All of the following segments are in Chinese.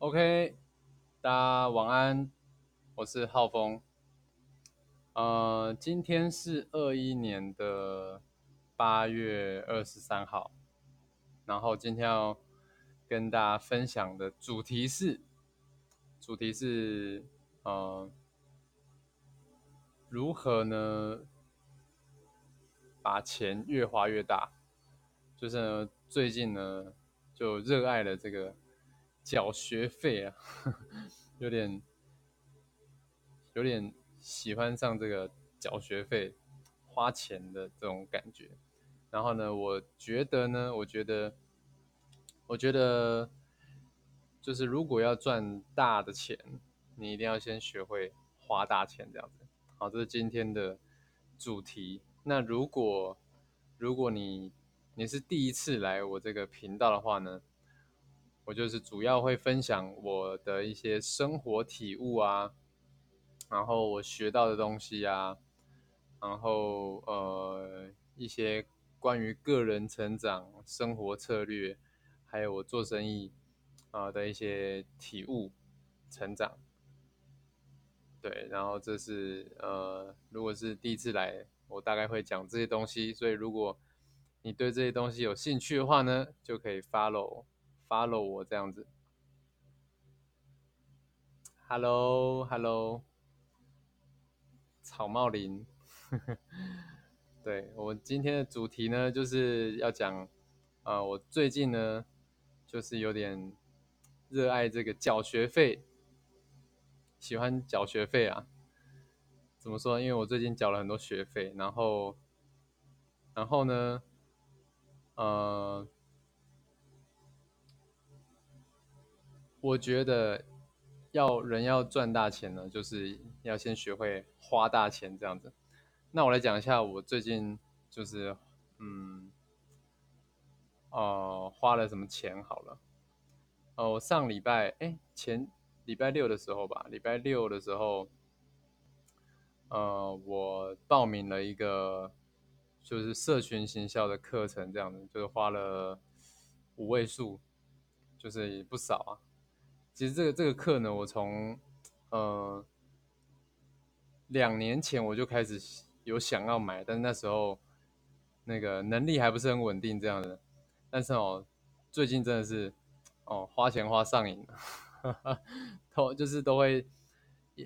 OK，大家晚安，我是浩峰。呃，今天是二一年的八月二十三号，然后今天要跟大家分享的主题是，主题是呃，如何呢把钱越花越大？就是呢，最近呢就热爱了这个。缴学费啊，有点有点喜欢上这个缴学费、花钱的这种感觉。然后呢，我觉得呢，我觉得，我觉得，就是如果要赚大的钱，你一定要先学会花大钱，这样子。好，这是今天的主题。那如果如果你你是第一次来我这个频道的话呢？我就是主要会分享我的一些生活体悟啊，然后我学到的东西啊，然后呃一些关于个人成长、生活策略，还有我做生意啊的一些体悟、成长。对，然后这是呃，如果是第一次来，我大概会讲这些东西，所以如果你对这些东西有兴趣的话呢，就可以 follow。Follow 我这样子，Hello，Hello，草帽林，对我今天的主题呢，就是要讲，呃，我最近呢，就是有点热爱这个缴学费，喜欢缴学费啊，怎么说？因为我最近缴了很多学费，然后，然后呢，呃。我觉得要人要赚大钱呢，就是要先学会花大钱这样子。那我来讲一下我最近就是嗯，哦花了什么钱好了。哦，我上礼拜哎前礼拜六的时候吧，礼拜六的时候，呃，我报名了一个就是社群行销的课程，这样子就是花了五位数，就是不少啊。其实这个这个课呢，我从呃两年前我就开始有想要买，但是那时候那个能力还不是很稳定这样的。但是哦，最近真的是哦花钱花上瘾了，都就是都会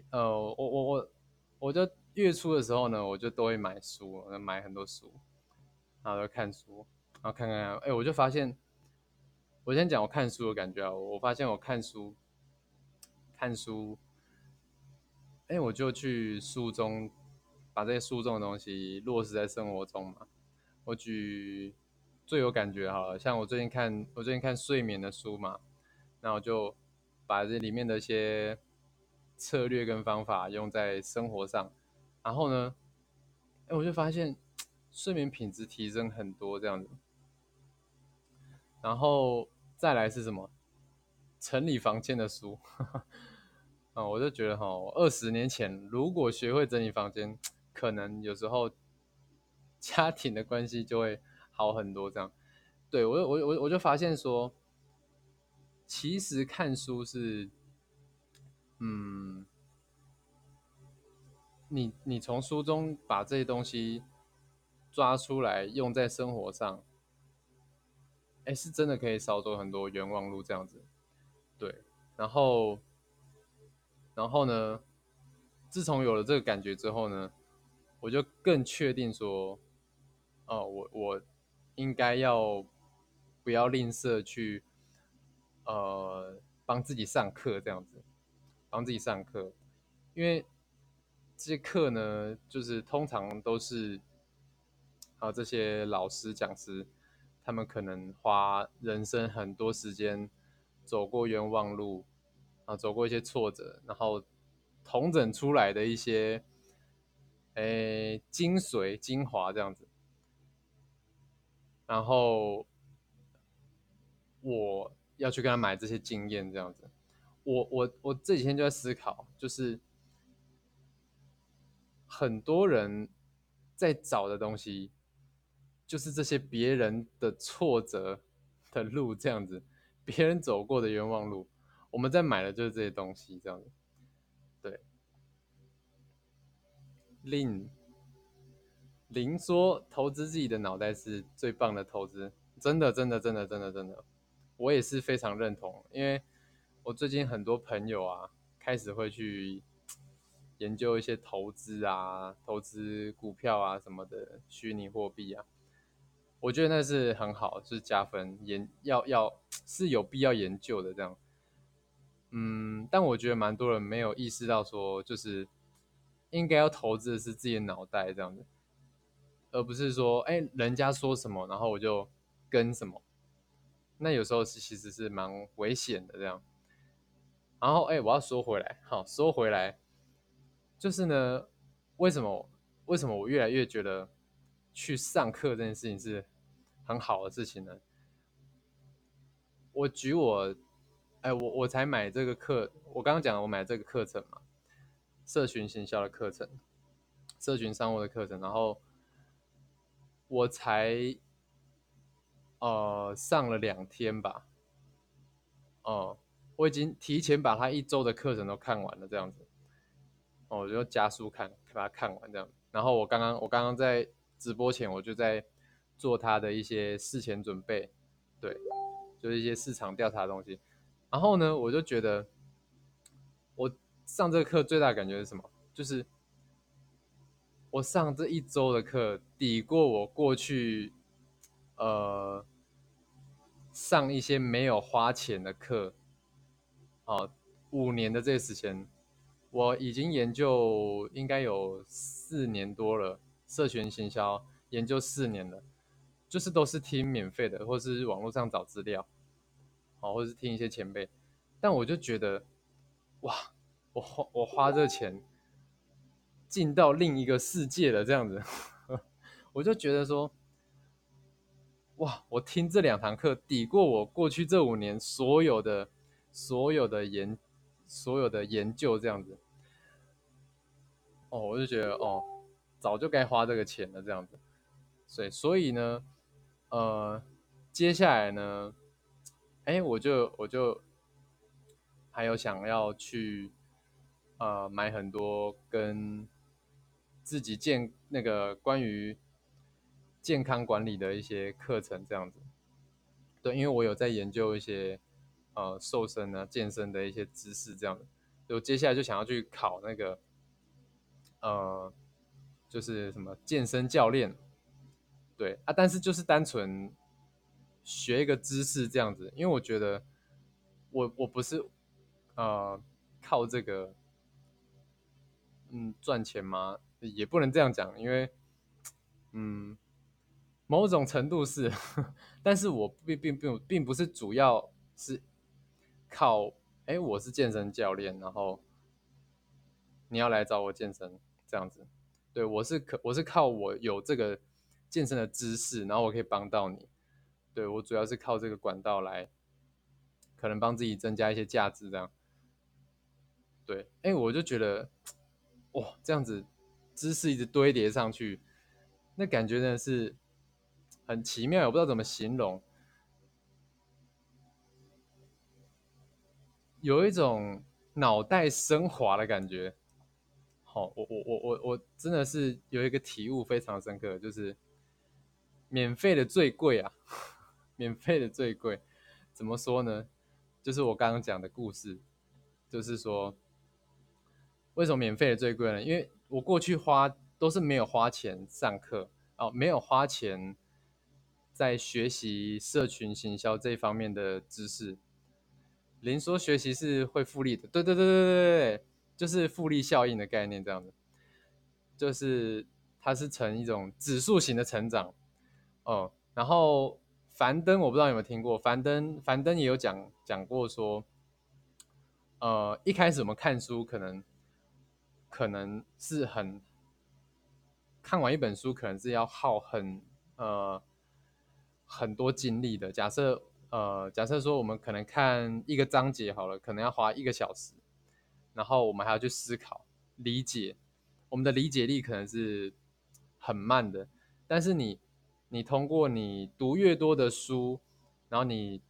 呃我我我我就月初的时候呢，我就都会买书，买很多书，然后看书，然后看看哎，我就发现，我先讲我看书的感觉啊，我发现我看书。看书，哎，我就去书中把这些书中的东西落实在生活中嘛。我举最有感觉好了，像我最近看我最近看睡眠的书嘛，那我就把这里面的一些策略跟方法用在生活上，然后呢，哎，我就发现睡眠品质提升很多这样子。然后再来是什么？整理房间的书。啊，我就觉得哈，二十年前如果学会整理房间，可能有时候家庭的关系就会好很多。这样，对我我我我就发现说，其实看书是，嗯，你你从书中把这些东西抓出来用在生活上，哎，是真的可以少走很多冤枉路。这样子，对，然后。然后呢？自从有了这个感觉之后呢，我就更确定说，哦，我我应该要不要吝啬去，呃，帮自己上课这样子，帮自己上课，因为这些课呢，就是通常都是啊这些老师讲师，他们可能花人生很多时间走过冤枉路。啊，走过一些挫折，然后统整出来的一些，诶，精髓精华这样子。然后我要去跟他买这些经验这样子。我我我这几天就在思考，就是很多人在找的东西，就是这些别人的挫折的路这样子，别人走过的冤枉路。我们在买的就是这些东西，这样子。对，令林说投资自己的脑袋是最棒的投资，真的，真的，真的，真的，真的，我也是非常认同，因为我最近很多朋友啊，开始会去研究一些投资啊，投资股票啊什么的虚拟货币啊。我觉得那是很好，是加分，研要要是有必要研究的这样。嗯，但我觉得蛮多人没有意识到说，就是应该要投资的是自己的脑袋这样子，而不是说，哎，人家说什么，然后我就跟什么。那有时候是其实是蛮危险的这样。然后，哎，我要说回来，好，说回来，就是呢，为什么为什么我越来越觉得去上课这件事情是？很好的事情呢。我举我，哎，我我才买这个课，我刚刚讲我买这个课程嘛，社群行销的课程，社群商务的课程，然后我才呃上了两天吧，哦，我已经提前把他一周的课程都看完了，这样子，哦，我就加速看，把它看完这样，然后我刚刚我刚刚在直播前我就在。做他的一些事前准备，对，就是一些市场调查的东西。然后呢，我就觉得我上这个课最大的感觉是什么？就是我上这一周的课抵过我过去呃上一些没有花钱的课。哦，五年的这个时间，我已经研究应该有四年多了，社群行销研究四年了。就是都是听免费的，或是网络上找资料，哦，或是听一些前辈。但我就觉得，哇，我花我花这钱进到另一个世界了，这样子，我就觉得说，哇，我听这两堂课抵过我过去这五年所有的所有的研所有的研究，这样子。哦，我就觉得，哦，早就该花这个钱了，这样子。所以，所以呢。呃，接下来呢，哎，我就我就还有想要去呃买很多跟自己健那个关于健康管理的一些课程，这样子。对，因为我有在研究一些呃瘦身啊、健身的一些知识，这样子。就接下来就想要去考那个呃，就是什么健身教练。对啊，但是就是单纯学一个知识这样子，因为我觉得我我不是呃靠这个嗯赚钱吗？也不能这样讲，因为嗯某种程度是，但是我并并并并不是主要是靠哎我是健身教练，然后你要来找我健身这样子，对我是可我是靠我有这个。健身的知识，然后我可以帮到你。对我主要是靠这个管道来，可能帮自己增加一些价值，这样。对，哎，我就觉得，哇，这样子知识一直堆叠上去，那感觉真的是很奇妙，我不知道怎么形容，有一种脑袋升华的感觉。好，我我我我我真的是有一个体悟非常深刻，就是。免费的最贵啊！免费的最贵，怎么说呢？就是我刚刚讲的故事，就是说，为什么免费的最贵呢？因为我过去花都是没有花钱上课哦，没有花钱在学习社群行销这方面的知识。林说学习是会复利的，对对对对对对，就是复利效应的概念，这样子，就是它是呈一种指数型的成长。哦，然后樊登我不知道有没有听过，樊登樊登也有讲讲过说，呃，一开始我们看书可能可能是很看完一本书可能是要耗很呃很多精力的。假设呃假设说我们可能看一个章节好了，可能要花一个小时，然后我们还要去思考理解，我们的理解力可能是很慢的，但是你。你通过你读越多的书，然后你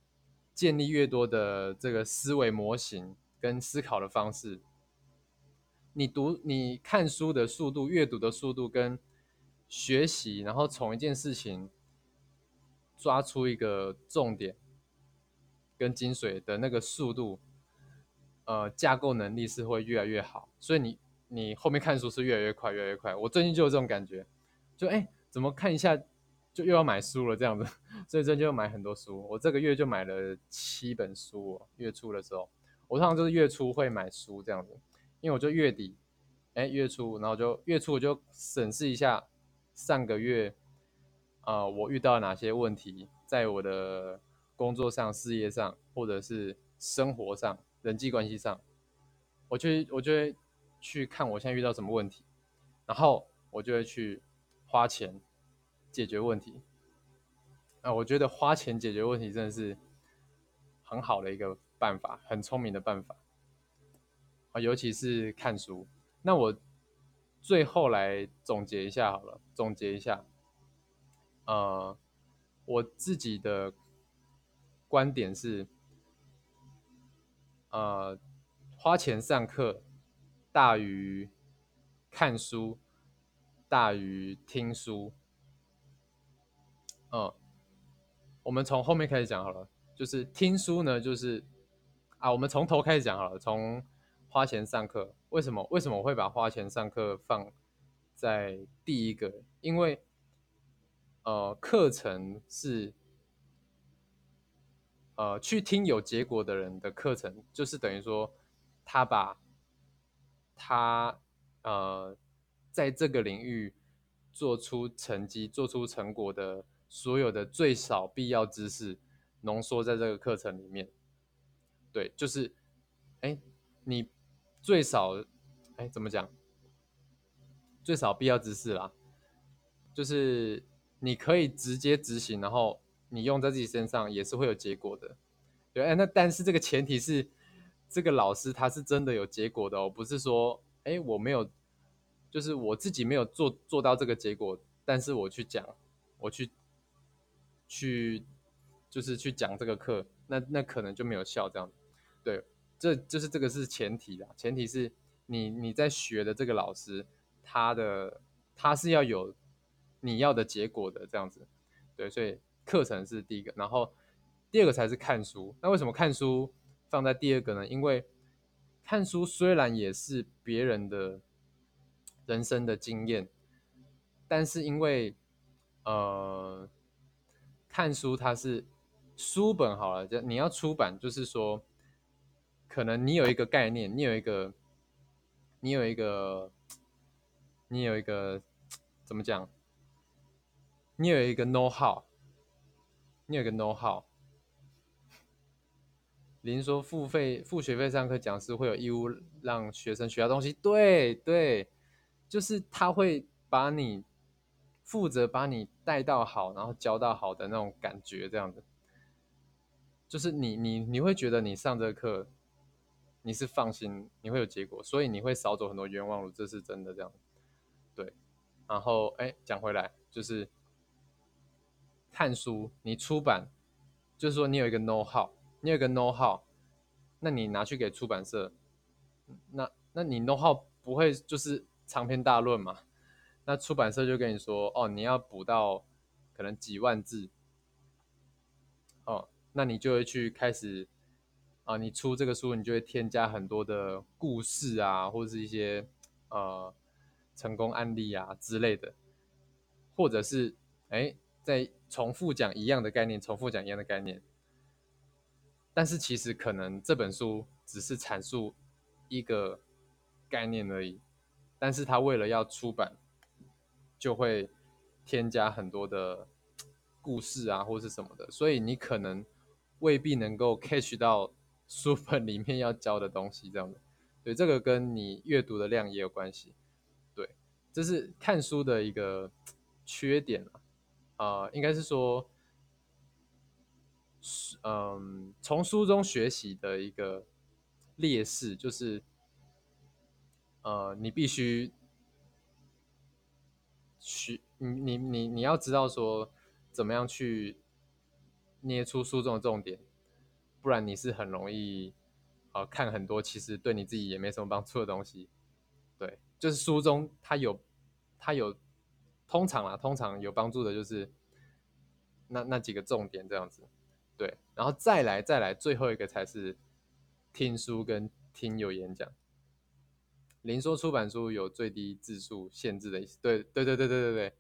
建立越多的这个思维模型跟思考的方式，你读你看书的速度、阅读的速度跟学习，然后从一件事情抓出一个重点跟精髓的那个速度，呃，架构能力是会越来越好，所以你你后面看书是越来越快，越来越快。我最近就有这种感觉，就哎，怎么看一下？就又要买书了，这样子，所以这就买很多书。我这个月就买了七本书哦。月初的时候，我通常就是月初会买书这样子，因为我就月底，哎，月初，然后就月初我就审视一下上个月，啊，我遇到哪些问题，在我的工作上、事业上，或者是生活上、人际关系上，我去我就会去看我现在遇到什么问题，然后我就会去花钱。解决问题啊，我觉得花钱解决问题真的是很好的一个办法，很聪明的办法啊，尤其是看书。那我最后来总结一下好了，总结一下，呃，我自己的观点是，呃，花钱上课大于看书，大于听书。嗯，我们从后面开始讲好了，就是听书呢，就是啊，我们从头开始讲好了，从花钱上课，为什么为什么我会把花钱上课放在第一个？因为呃，课程是呃去听有结果的人的课程，就是等于说他把他呃在这个领域做出成绩、做出成果的。所有的最少必要知识浓缩在这个课程里面，对，就是，哎，你最少，哎，怎么讲？最少必要知识啦，就是你可以直接执行，然后你用在自己身上也是会有结果的，对，哎，那但是这个前提是这个老师他是真的有结果的哦，不是说，哎，我没有，就是我自己没有做做到这个结果，但是我去讲，我去。去就是去讲这个课，那那可能就没有效这样。对，这就是这个是前提啦，前提是你你在学的这个老师，他的他是要有你要的结果的这样子。对，所以课程是第一个，然后第二个才是看书。那为什么看书放在第二个呢？因为看书虽然也是别人的人生的经验，但是因为呃。看书，它是书本好了，就你要出版，就是说，可能你有一个概念，你有一个，你有一个，你有一个，怎么讲？你有一个 know how，你有一个 know how。您说付费付学费上课，讲师会有义务让学生学到东西，对对，就是他会把你。负责把你带到好，然后教到好的那种感觉，这样子，就是你你你会觉得你上这个课，你是放心，你会有结果，所以你会少走很多冤枉路，这是真的这样。对，然后哎，讲回来就是看书，你出版，就是说你有一个 know how，你有一个 know how，那你拿去给出版社，那那你 know how 不会就是长篇大论嘛？那出版社就跟你说，哦，你要补到可能几万字，哦，那你就会去开始，啊，你出这个书，你就会添加很多的故事啊，或者是一些呃成功案例啊之类的，或者是哎，在重复讲一样的概念，重复讲一样的概念，但是其实可能这本书只是阐述一个概念而已，但是他为了要出版。就会添加很多的故事啊，或是什么的，所以你可能未必能够 catch 到书本里面要教的东西，这样的。对，这个跟你阅读的量也有关系。对，这是看书的一个缺点啊，啊，应该是说，嗯，从书中学习的一个劣势就是，呃，你必须。去，你你你你要知道说，怎么样去捏出书中的重点，不然你是很容易，呃，看很多其实对你自己也没什么帮助的东西。对，就是书中它有，它有，通常啊，通常有帮助的就是那那几个重点这样子。对，然后再来再来最后一个才是听书跟听有演讲。零说出版书有最低字数限制的意思，对对对对对对对，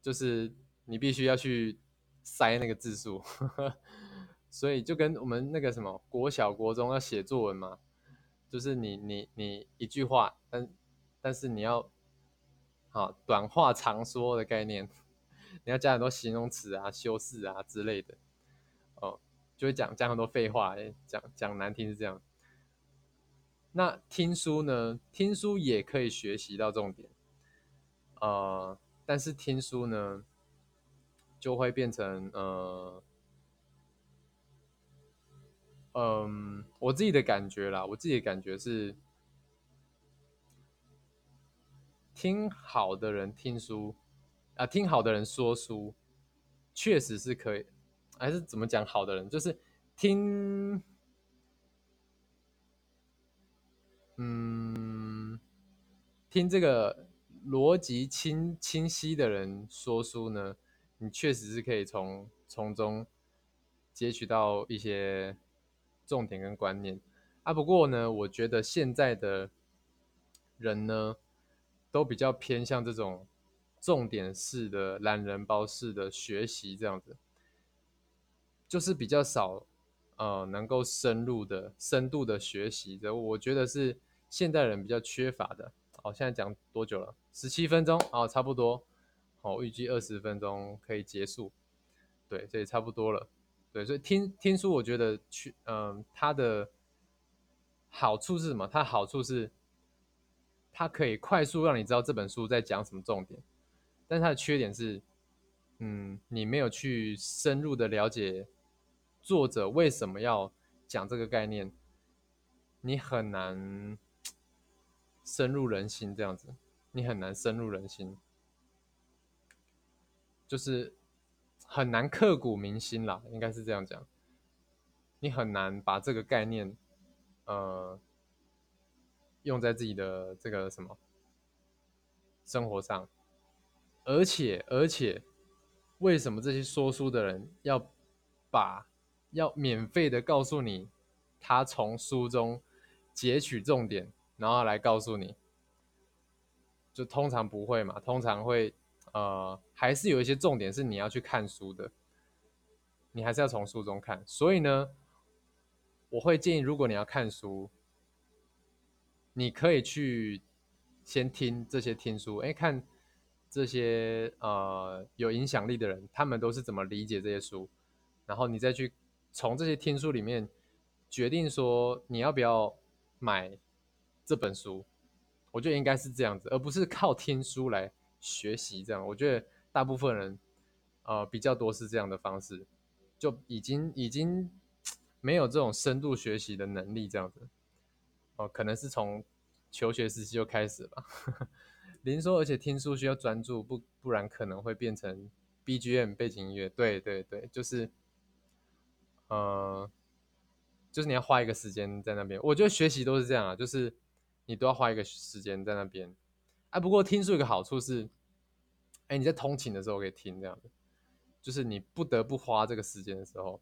就是你必须要去塞那个字数，所以就跟我们那个什么国小国中要写作文嘛，就是你你你一句话，但但是你要好短话长说的概念，你要加很多形容词啊、修饰啊之类的，哦，就会讲讲很多废话，讲讲难听是这样。那听书呢？听书也可以学习到重点，呃，但是听书呢，就会变成呃，嗯，我自己的感觉啦，我自己的感觉是，听好的人听书啊，听好的人说书，确实是可以，还是怎么讲？好的人就是听。嗯，听这个逻辑清清晰的人说书呢，你确实是可以从从中截取到一些重点跟观念啊。不过呢，我觉得现在的人呢，都比较偏向这种重点式的懒人包式的学习这样子，就是比较少呃能够深入的深度的学习的，我觉得是。现代人比较缺乏的，好，现在讲多久了？十七分钟，哦，差不多，好，预计二十分钟可以结束，对，这也差不多了，对，所以听听书，我觉得去，嗯，它的好处是什么？它好处是，它可以快速让你知道这本书在讲什么重点，但它的缺点是，嗯，你没有去深入的了解作者为什么要讲这个概念，你很难。深入人心这样子，你很难深入人心，就是很难刻骨铭心啦，应该是这样讲。你很难把这个概念，呃，用在自己的这个什么生活上，而且而且，为什么这些说书的人要把要免费的告诉你，他从书中截取重点？然后来告诉你，就通常不会嘛，通常会，呃，还是有一些重点是你要去看书的，你还是要从书中看。所以呢，我会建议，如果你要看书，你可以去先听这些听书，哎，看这些呃有影响力的人，他们都是怎么理解这些书，然后你再去从这些听书里面决定说你要不要买。这本书，我觉得应该是这样子，而不是靠听书来学习。这样，我觉得大部分人，呃，比较多是这样的方式，就已经已经没有这种深度学习的能力。这样子，哦，可能是从求学时期就开始了。林说，而且听书需要专注，不不然可能会变成 BGM 背景音乐。对对对，就是，呃，就是你要花一个时间在那边。我觉得学习都是这样啊，就是。你都要花一个时间在那边，哎，不过听书有个好处是，哎，你在通勤的时候可以听这样子，就是你不得不花这个时间的时候，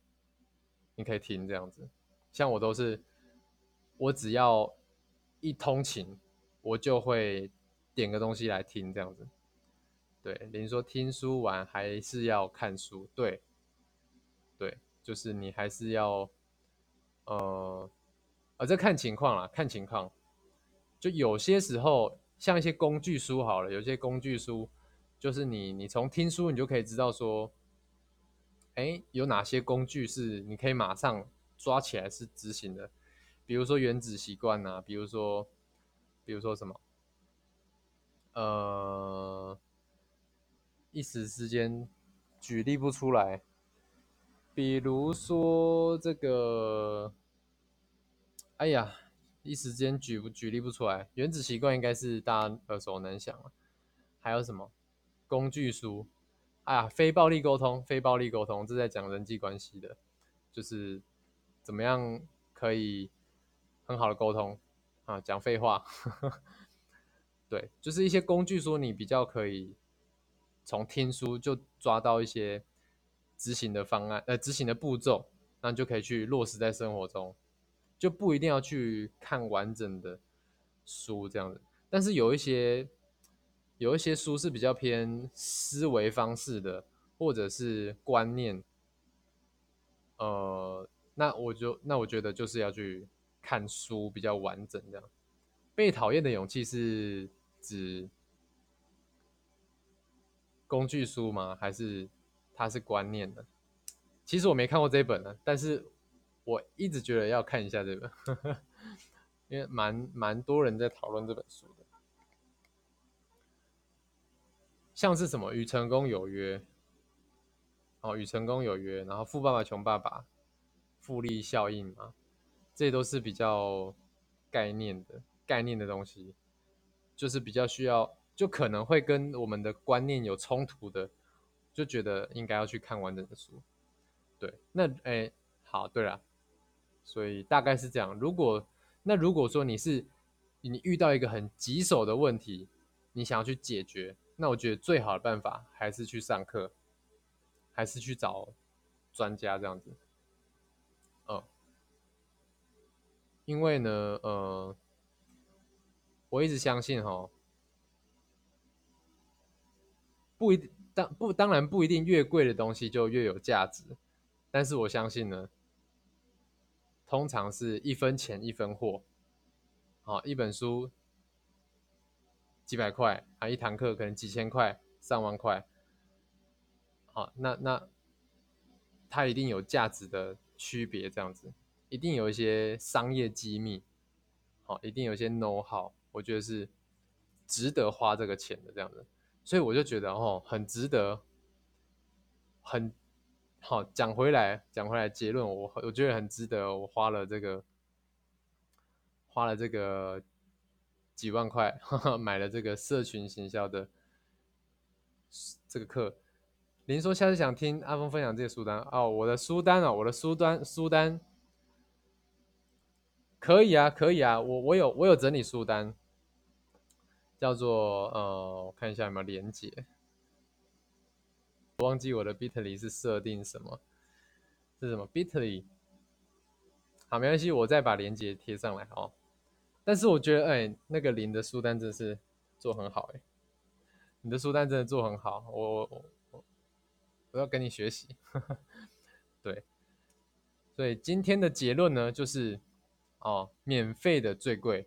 你可以听这样子。像我都是，我只要一通勤，我就会点个东西来听这样子。对，林说听书完还是要看书，对，对，就是你还是要，呃，啊，这看情况啦，看情况。就有些时候，像一些工具书好了，有些工具书就是你，你从听书你就可以知道说，哎，有哪些工具是你可以马上抓起来是执行的，比如说原子习惯呐，比如说，比如说什么，呃，一时之间举例不出来，比如说这个，哎呀。一时间举不举例不出来，原子习惯应该是大家耳熟能详了。还有什么工具书？哎呀，非暴力沟通，非暴力沟通，这在讲人际关系的，就是怎么样可以很好的沟通啊，讲废话，对，就是一些工具书，你比较可以从听书就抓到一些执行的方案，呃，执行的步骤，那就可以去落实在生活中，就不一定要去看完整的书这样子。但是有一些有一些书是比较偏思维方式的，或者是观念。呃，那我就那我觉得就是要去看书比较完整这样。被讨厌的勇气是指工具书吗？还是它是观念的？其实我没看过这本呢，但是我一直觉得要看一下这本，因为蛮蛮多人在讨论这本书的。像是什么与成功有约？哦，与成功有约，然后富爸爸穷爸爸，复利效应嘛，这都是比较概念的概念的东西，就是比较需要，就可能会跟我们的观念有冲突的，就觉得应该要去看完整的书。对，那哎，好，对了，所以大概是这样。如果那如果说你是你遇到一个很棘手的问题，你想要去解决，那我觉得最好的办法还是去上课。还是去找专家这样子，嗯，因为呢，呃，我一直相信哈，不一定当不当然不一定越贵的东西就越有价值，但是我相信呢，通常是一分钱一分货，好，一本书几百块啊，一堂课可能几千块、上万块。好，那那它一定有价值的区别，这样子，一定有一些商业机密，好，一定有一些 know how，我觉得是值得花这个钱的这样子，所以我就觉得哦，很值得，很好讲回来，讲回来结论，我我觉得很值得，我花了这个花了这个几万块 买了这个社群行销的这个课。林说：“下次想听阿峰分享这些书单哦，我的书单啊，我的书单书单可以啊，可以啊，我我有我有整理书单，叫做呃，我看一下有没有连接，忘记我的 Bitly 是设定什么，是什么 Bitly？好，没关系，我再把链接贴上来哦。但是我觉得，哎，那个林的书单真是做很好，哎，你的书单真的做很好，我我我。”我要跟你学习，对，所以今天的结论呢，就是哦，免费的最贵，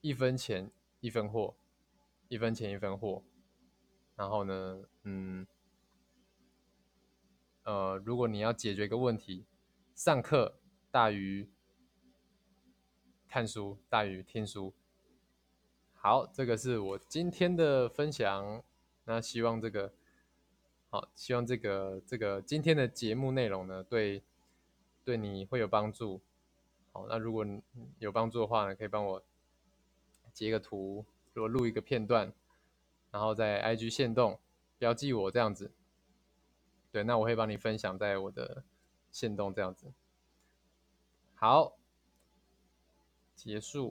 一分钱一分货，一分钱一分货。然后呢，嗯，呃，如果你要解决一个问题，上课大于看书，大于听书。好，这个是我今天的分享，那希望这个。好，希望这个这个今天的节目内容呢，对对你会有帮助。好，那如果有帮助的话呢，可以帮我截个图，如果录一个片段，然后在 IG 线动标记我这样子。那我会帮你分享在我的线动这样子。好，结束。